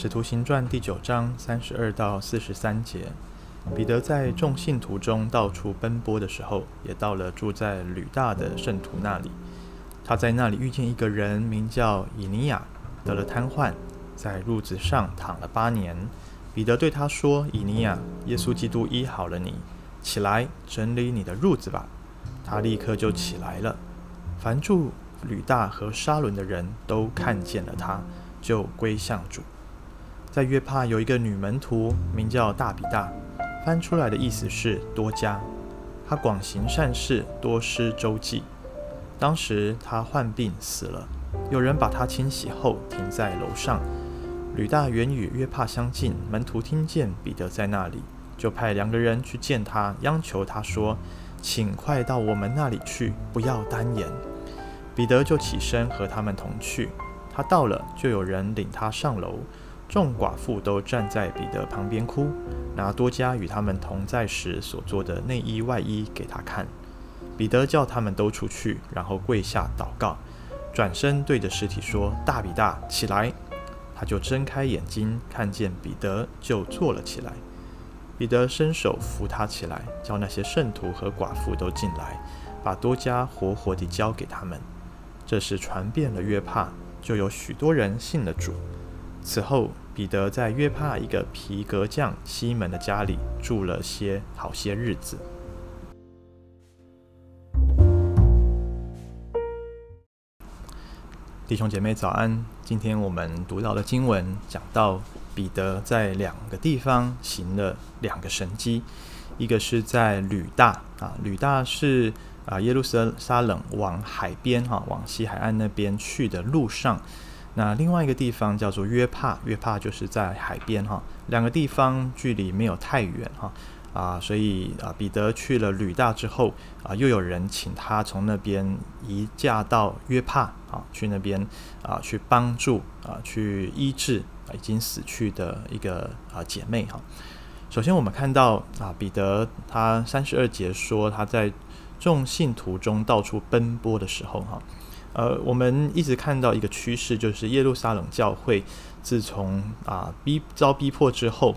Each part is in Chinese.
使徒行传第九章三十二到四十三节，彼得在众信徒中到处奔波的时候，也到了住在吕大的圣徒那里。他在那里遇见一个人，名叫以尼亚，得了瘫痪，在褥子上躺了八年。彼得对他说：“以尼亚，耶稣基督医好了你，起来整理你的褥子吧。”他立刻就起来了。凡住吕大和沙伦的人都看见了他，就归向主。在约帕有一个女门徒，名叫大比大，翻出来的意思是多加。她广行善事，多施周济。当时她患病死了，有人把她清洗后停在楼上。吕大原与约帕相近，门徒听见彼得在那里，就派两个人去见他，央求他说：“请快到我们那里去，不要单言。”彼得就起身和他们同去。他到了，就有人领他上楼，众寡妇都站在彼得旁边哭，拿多加与他们同在时所做的内衣外衣给他看。彼得叫他们都出去，然后跪下祷告，转身对着尸体说：“大比大，起来。”他就睁开眼睛，看见彼得，就坐了起来。彼得伸手扶他起来，叫那些圣徒和寡妇都进来，把多加活活地交给他们。这事传遍了约帕，就有许多人信了主。此后，彼得在约帕一个皮革匠西门的家里住了些好些日子。弟兄姐妹早安！今天我们读到的经文讲到彼得在两个地方行了两个神迹，一个是在吕大啊，吕大是啊耶路撒冷往海边哈、往西海岸那边去的路上。那另外一个地方叫做约帕，约帕就是在海边哈、两个地方距离没有太远哈。啊，所以啊，彼得去了吕大之后啊，又有人请他从那边移驾到约帕啊，去那边啊，去帮助啊，去医治啊已经死去的一个啊姐妹哈。首先，我们看到啊，彼得他三十二节说他在众信徒中到处奔波的时候哈，呃，我们一直看到一个趋势，就是耶路撒冷教会自从啊逼遭逼迫之后。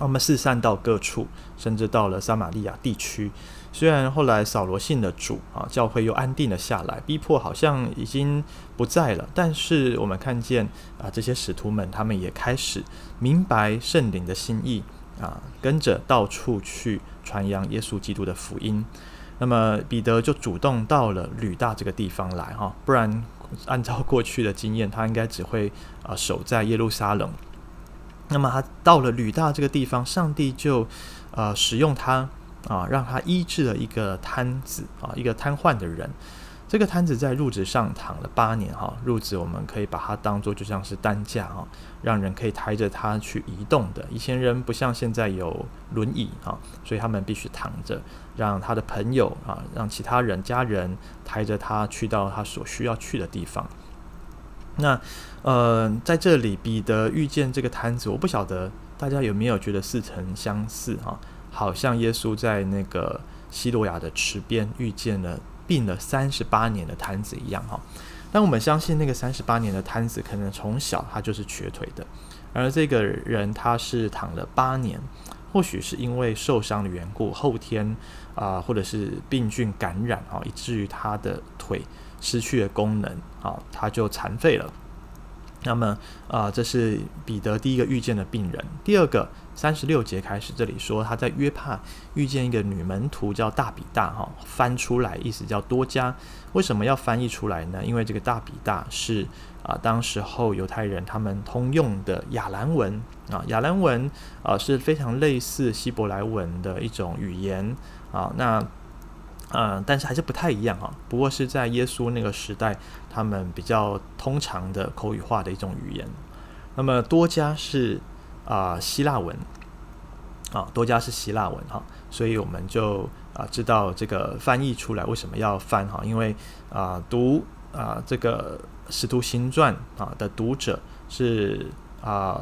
他们四散到各处，甚至到了撒玛利亚地区。虽然后来扫罗信了主啊，教会又安定了下来，逼迫好像已经不在了。但是我们看见啊，这些使徒们他们也开始明白圣灵的心意啊，跟着到处去传扬耶稣基督的福音。那么彼得就主动到了吕大这个地方来哈，不然按照过去的经验，他应该只会啊守在耶路撒冷。那么他到了吕大这个地方，上帝就呃使用他啊，让他医治了一个瘫子啊，一个瘫痪的人。这个摊子在褥子上躺了八年哈，褥子我们可以把它当做就像是担架哈，让人可以抬着它去移动的。以前人不像现在有轮椅哈，所以他们必须躺着，让他的朋友啊，让其他人家人抬着他去到他所需要去的地方。那，呃，在这里，彼得遇见这个摊子，我不晓得大家有没有觉得似曾相似哈？好像耶稣在那个西罗亚的池边遇见了病了三十八年的瘫子一样哈。但我们相信那个三十八年的瘫子，可能从小他就是瘸腿的，而这个人他是躺了八年，或许是因为受伤的缘故，后天啊、或者是病菌感染啊，以至于他的腿。失去了功能，啊，他就残废了。那么，啊、这是彼得第一个遇见的病人。第二个，三十六节开始，这里说他在约帕遇见一个女门徒叫大比大，哈，翻出来意思叫多加。为什么要翻译出来呢？因为这个大比大是啊，当时候犹太人他们通用的亚兰文啊，亚兰文啊是非常类似希伯来文的一种语言啊，那。嗯，但是还是不太一样哈。不过是在耶稣那个时代，他们比较通常的口语化的一种语言。那么多加是啊、希腊文啊，多加是希腊文哈，所以我们就啊、知道这个翻译出来为什么要翻哈，因为啊、读啊、这个使徒行传啊的读者是啊、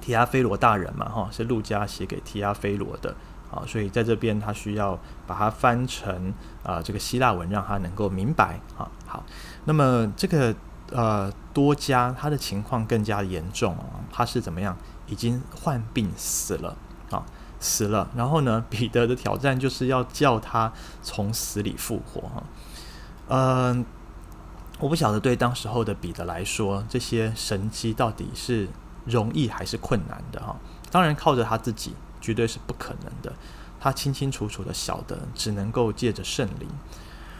提阿菲罗大人嘛哈，是路加写给提阿菲罗的。啊，所以在这边他需要把它翻成啊这个希腊文，让他能够明白啊。好，那么这个呃多加他的情况更加严重啊，他是怎么样？已经患病死了啊，死了。然后呢，彼得的挑战就是要叫他从死里复活哈。嗯、我不晓得对当时候的彼得来说，这些神迹到底是容易还是困难的哈。当然，靠着他自己绝对是不可能的。他清清楚楚的晓得，只能够借着圣灵。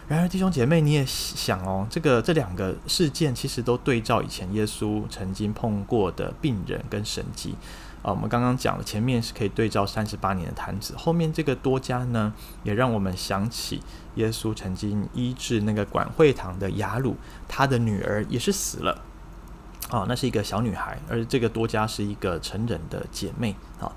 然而，弟兄姐妹，你也想哦，这个这两个事件其实都对照以前耶稣曾经碰过的病人跟神迹啊。我们刚刚讲了，前面是可以对照三十八年的瘫子，后面这个多加呢，也让我们想起耶稣曾经医治那个管会堂的雅鲁，他的女儿也是死了啊，那是一个小女孩，而这个多加是一个成人的姐妹啊。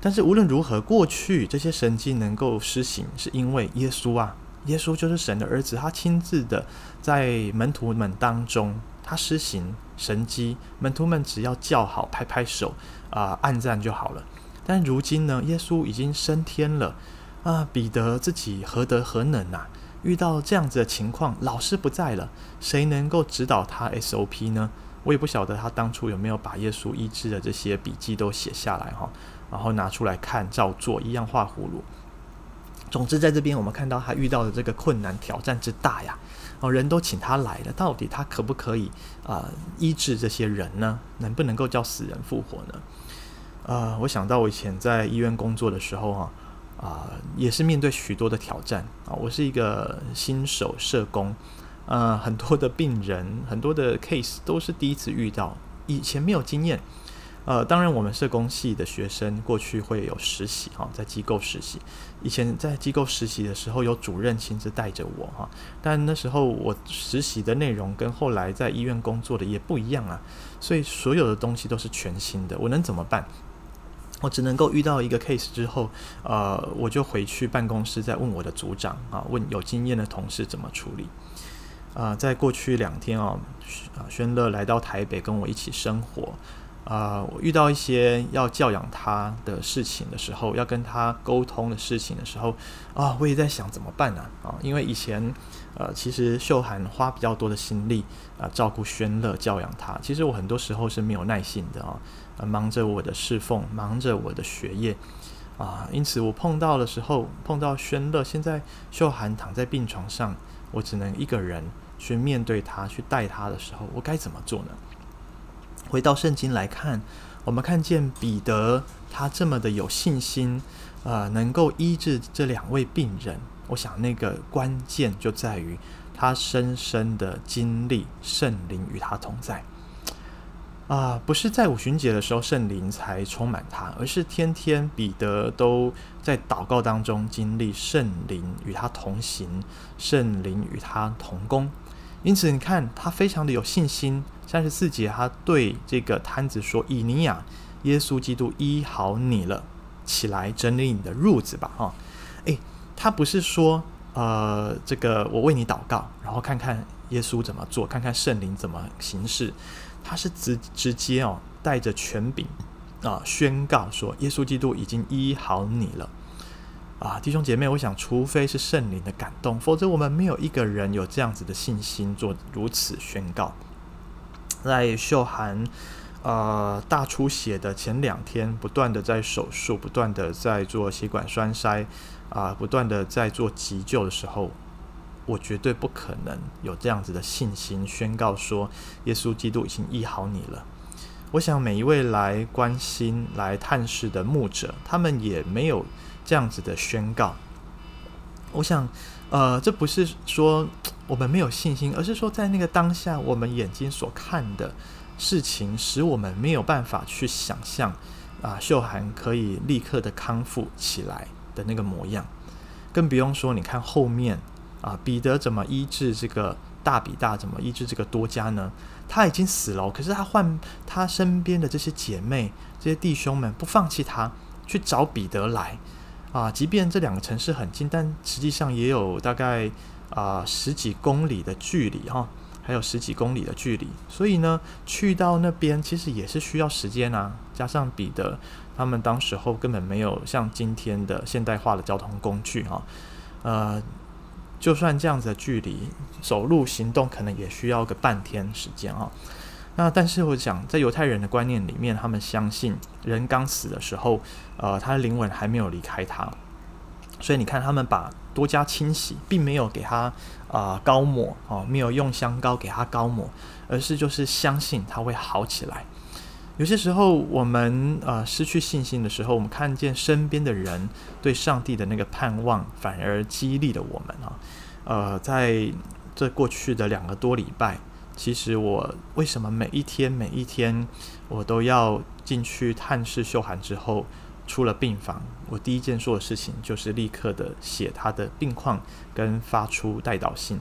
但是无论如何，过去这些神迹能够施行，是因为耶稣啊。耶稣就是神的儿子，他亲自的在门徒们当中，他施行神迹，门徒们只要叫好、拍拍手啊、呃、按赞就好了。但如今呢，耶稣已经升天了啊，彼得自己何德何能啊？遇到这样子的情况，老师不在了，谁能够指导他 SOP 呢？我也不晓得他当初有没有把耶稣医治的这些笔记都写下来哈，然后拿出来看，照做一样画葫芦。总之，在这边我们看到他遇到的这个困难挑战之大呀，哦，人都请他来了，到底他可不可以啊、医治这些人呢？能不能够叫死人复活呢？呃，我想到我以前在医院工作的时候哈，啊、也是面对许多的挑战啊。我是一个新手社工，呃，很多的病人，很多的 case 都是第一次遇到，以前没有经验。呃，当然，我们社工系的学生过去会有实习哈，在机构实习。以前在机构实习的时候，有主任亲自带着我哈，但那时候我实习的内容跟后来在医院工作的也不一样啊，所以所有的东西都是全新的。我能怎么办？我只能够遇到一个 case 之后，呃，我就回去办公室再问我的组长啊，问有经验的同事怎么处理。啊、在过去两天哦，啊，宣乐来到台北跟我一起生活。啊、我遇到一些要教养他的事情的时候，要跟他沟通的事情的时候，啊，我也在想怎么办呢？啊，因为以前，呃，其实秀涵花比较多的心力啊，照顾宣乐，教养他。其实我很多时候是没有耐心的啊，忙着我的侍奉，忙着我的学业啊，因此我碰到的时候，碰到宣乐，现在秀涵躺在病床上，我只能一个人去面对他，去带他的时候，我该怎么做呢？回到圣经来看，我们看见彼得他这么的有信心，呃，能够医治这两位病人。我想那个关键就在于他深深的经历圣灵与他同在。啊、不是在五旬节的时候圣灵才充满他，而是天天彼得都在祷告当中经历圣灵与他同行，圣灵与他同工。因此，你看他非常的有信心。三十四节，他对这个瘫子说：“以尼亚，耶稣基督医好你了，起来整理你的褥子吧。”哈，诶，他不是说，呃，这个我为你祷告，然后看看耶稣怎么做，看看圣灵怎么行事。他是直直接哦，带着权柄啊，宣告说：“耶稣基督已经医好你了。”啊，弟兄姐妹，我想，除非是圣灵的感动，否则我们没有一个人有这样子的信心做如此宣告。在秀涵呃大出血的前两天，不断的在手术，不断的在做血管栓塞啊、不断的在做急救的时候，我绝对不可能有这样子的信心宣告说，耶稣基督已经医好你了。我想每一位来关心、来探视的牧者，他们也没有这样子的宣告。我想，呃，这不是说。我们没有信心，而是说在那个当下，我们眼睛所看的事情，使我们没有办法去想象啊，秀涵可以立刻的康复起来的那个模样，更不用说你看后面啊，彼得怎么医治这个大比大，怎么医治这个多加呢？他已经死了，可是他换他身边的这些姐妹、这些弟兄们不放弃他，去找彼得来啊，即便这两个城市很近，但实际上也有大概。啊、十几公里的距离哈，还有十几公里的距离，所以呢，去到那边其实也是需要时间啊。加上彼得他们当时候根本没有像今天的现代化的交通工具哈，呃，就算这样子的距离，走路行动可能也需要个半天时间哈。那但是我讲，在犹太人的观念里面，他们相信人刚死的时候，呃，他的灵魂还没有离开他，所以你看他们把多加清洗，并没有给他啊、呃、膏抹哦，没有用香膏给他膏抹，而是就是相信他会好起来。有些时候我们呃失去信心的时候，我们看见身边的人对上帝的那个盼望，反而激励了我们啊。呃，在这过去的两个多礼拜。其实我为什么每一天每一天我都要进去探视秀涵之后出了病房，我第一件做的事情就是立刻的写他的病况跟发出代祷信。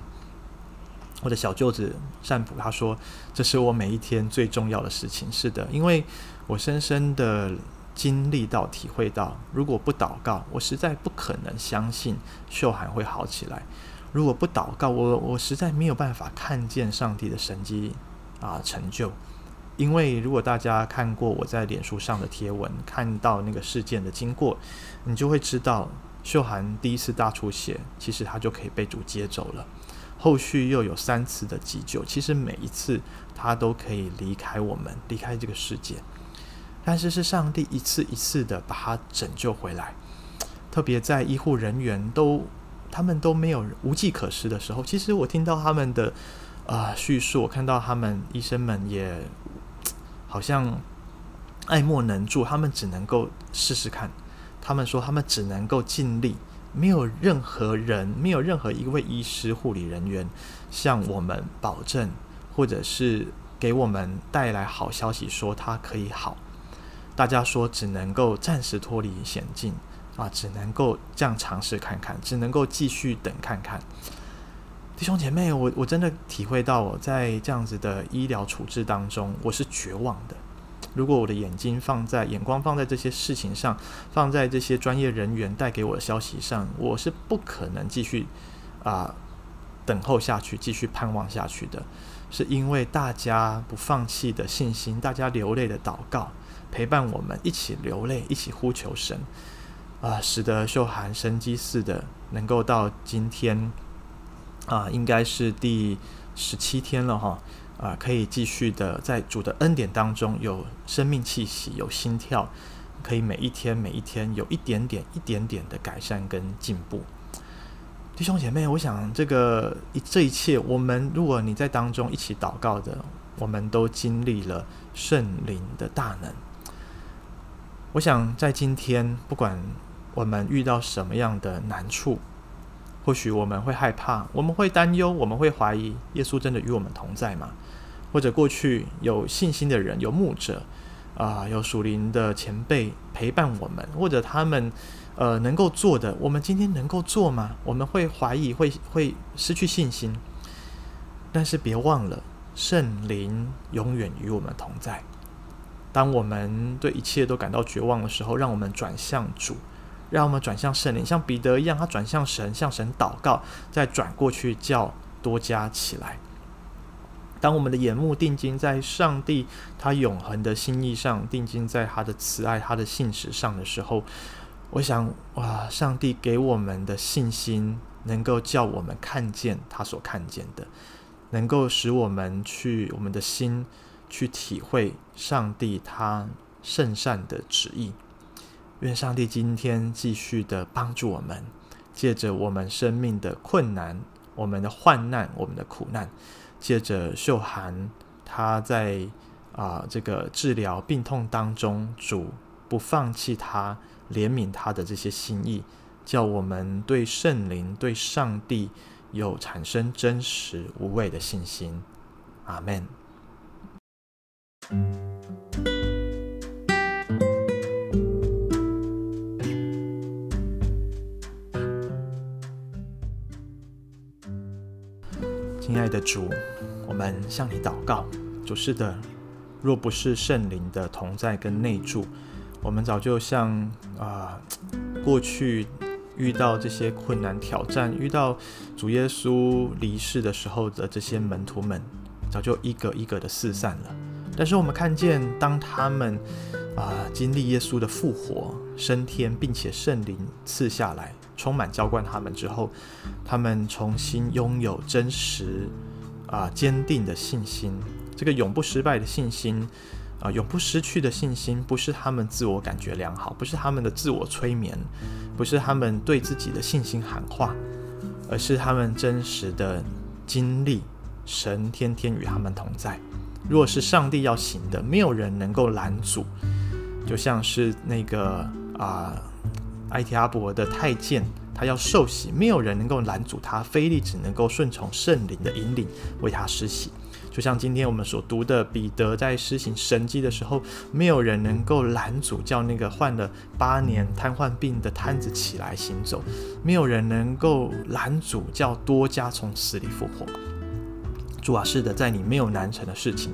我的小舅子善普他说，这是我每一天最重要的事情。是的，因为我深深的经历到、体会到，如果不祷告，我实在不可能相信秀涵会好起来。如果不祷告，我我实在没有办法看见上帝的神迹啊成就。因为如果大家看过我在脸书上的贴文，看到那个事件的经过，你就会知道秀涵第一次大出血，其实他就可以被主接走了。后续又有三次的急救，其实每一次他都可以离开我们，离开这个世界。但是是上帝一次一次的把他拯救回来，特别在医护人员都。他们都没有无计可施的时候，其实我听到他们的啊、叙述，我看到他们医生们也好像爱莫能助，他们只能够试试看。他们说他们只能够尽力，没有任何人，没有任何一位医师、护理人员向我们保证，或者是给我们带来好消息，说他可以好。大家说只能够暂时脱离险境。啊，只能够这样尝试看看，只能够继续等看看。弟兄姐妹，我我真的体会到我在这样子的医疗处置当中，我是绝望的。如果我的眼睛放在眼光放在这些事情上，放在这些专业人员带给我的消息上，我是不可能继续啊、等候下去，继续盼望下去的。是因为大家不放弃的信心，大家流泪的祷告，陪伴我们一起流泪，一起呼求神。啊、使得秀涵生机似的能够到今天，啊、应该是第十七天了哈，啊、可以继续的在主的恩典当中有生命气息，有心跳，可以每一天每一天有一点点一点点的改善跟进步。弟兄姐妹，我想这个一这一切，我们如果你在当中一起祷告的，我们都经历了圣灵的大能。我想在今天，不管。我们遇到什么样的难处，或许我们会害怕，我们会担忧，我们会怀疑，耶稣真的与我们同在吗？或者过去有信心的人，有牧者啊、有属灵的前辈陪伴我们，或者他们呃能够做的，我们今天能够做吗？我们会怀疑，会会失去信心。但是别忘了，圣灵永远与我们同在。当我们对一切都感到绝望的时候，让我们转向主。让我们转向圣灵，像彼得一样，他转向神，向神祷告，再转过去叫多加起来。当我们的眼目定睛在上帝他永恒的心意上，定睛在他的慈爱、他的信实上的时候，我想，哇，上帝给我们的信心，能够叫我们看见他所看见的，能够使我们去我们的心去体会上帝他圣善的旨意。愿上帝今天继续的帮助我们，借着我们生命的困难、我们的患难、我们的苦难，借着秀涵他在啊、这个治疗病痛当中，主不放弃他怜悯他的这些心意，叫我们对圣灵、对上帝有产生真实无畏的信心。阿门。亲爱的主，我们向你祷告。主是的，若不是圣灵的同在跟内住，我们早就像啊、过去遇到这些困难挑战，遇到主耶稣离世的时候的这些门徒们，早就一个一个的四散了。但是我们看见，当他们啊、经历耶稣的复活、升天，并且圣灵赐下来。充满浇灌他们之后，他们重新拥有真实啊、坚定的信心，这个永不失败的信心，啊、永不失去的信心，不是他们自我感觉良好，不是他们的自我催眠，不是他们对自己的信心喊话，而是他们真实的经历神天天与他们同在。若是上帝要行的，没有人能够拦阻。就像是那个啊、埃提阿伯的太监，他要受洗，没有人能够拦阻他，腓利只能够顺从圣灵的引领，为他施洗。就像今天我们所读的，彼得在施行神迹的时候，没有人能够拦阻，叫那个患了八年瘫痪病的瘫子起来行走，没有人能够拦阻，叫多加从死里复活。主啊，是的，在你没有难成的事情，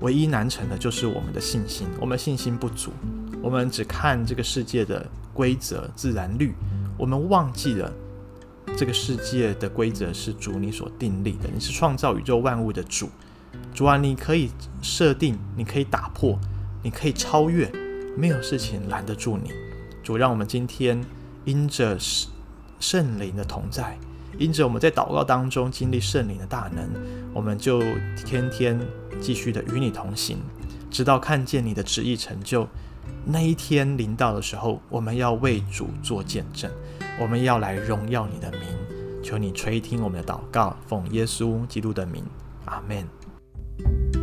唯一难成的就是我们的信心。我们信心不足，我们只看这个世界的规则、自然律，我们忘记了这个世界的规则是主你所订立的。你是创造宇宙万物的主，主啊，你可以设定，你可以打破，你可以超越，没有事情拦得住你。主，让我们今天因着圣灵的同在。因着我们在祷告当中经历圣灵的大能，我们就天天继续的与你同行，直到看见你的旨意成就。那一天临到的时候，我们要为主做见证，我们要来荣耀你的名。求你垂听我们的祷告，奉耶稣基督的名，阿门。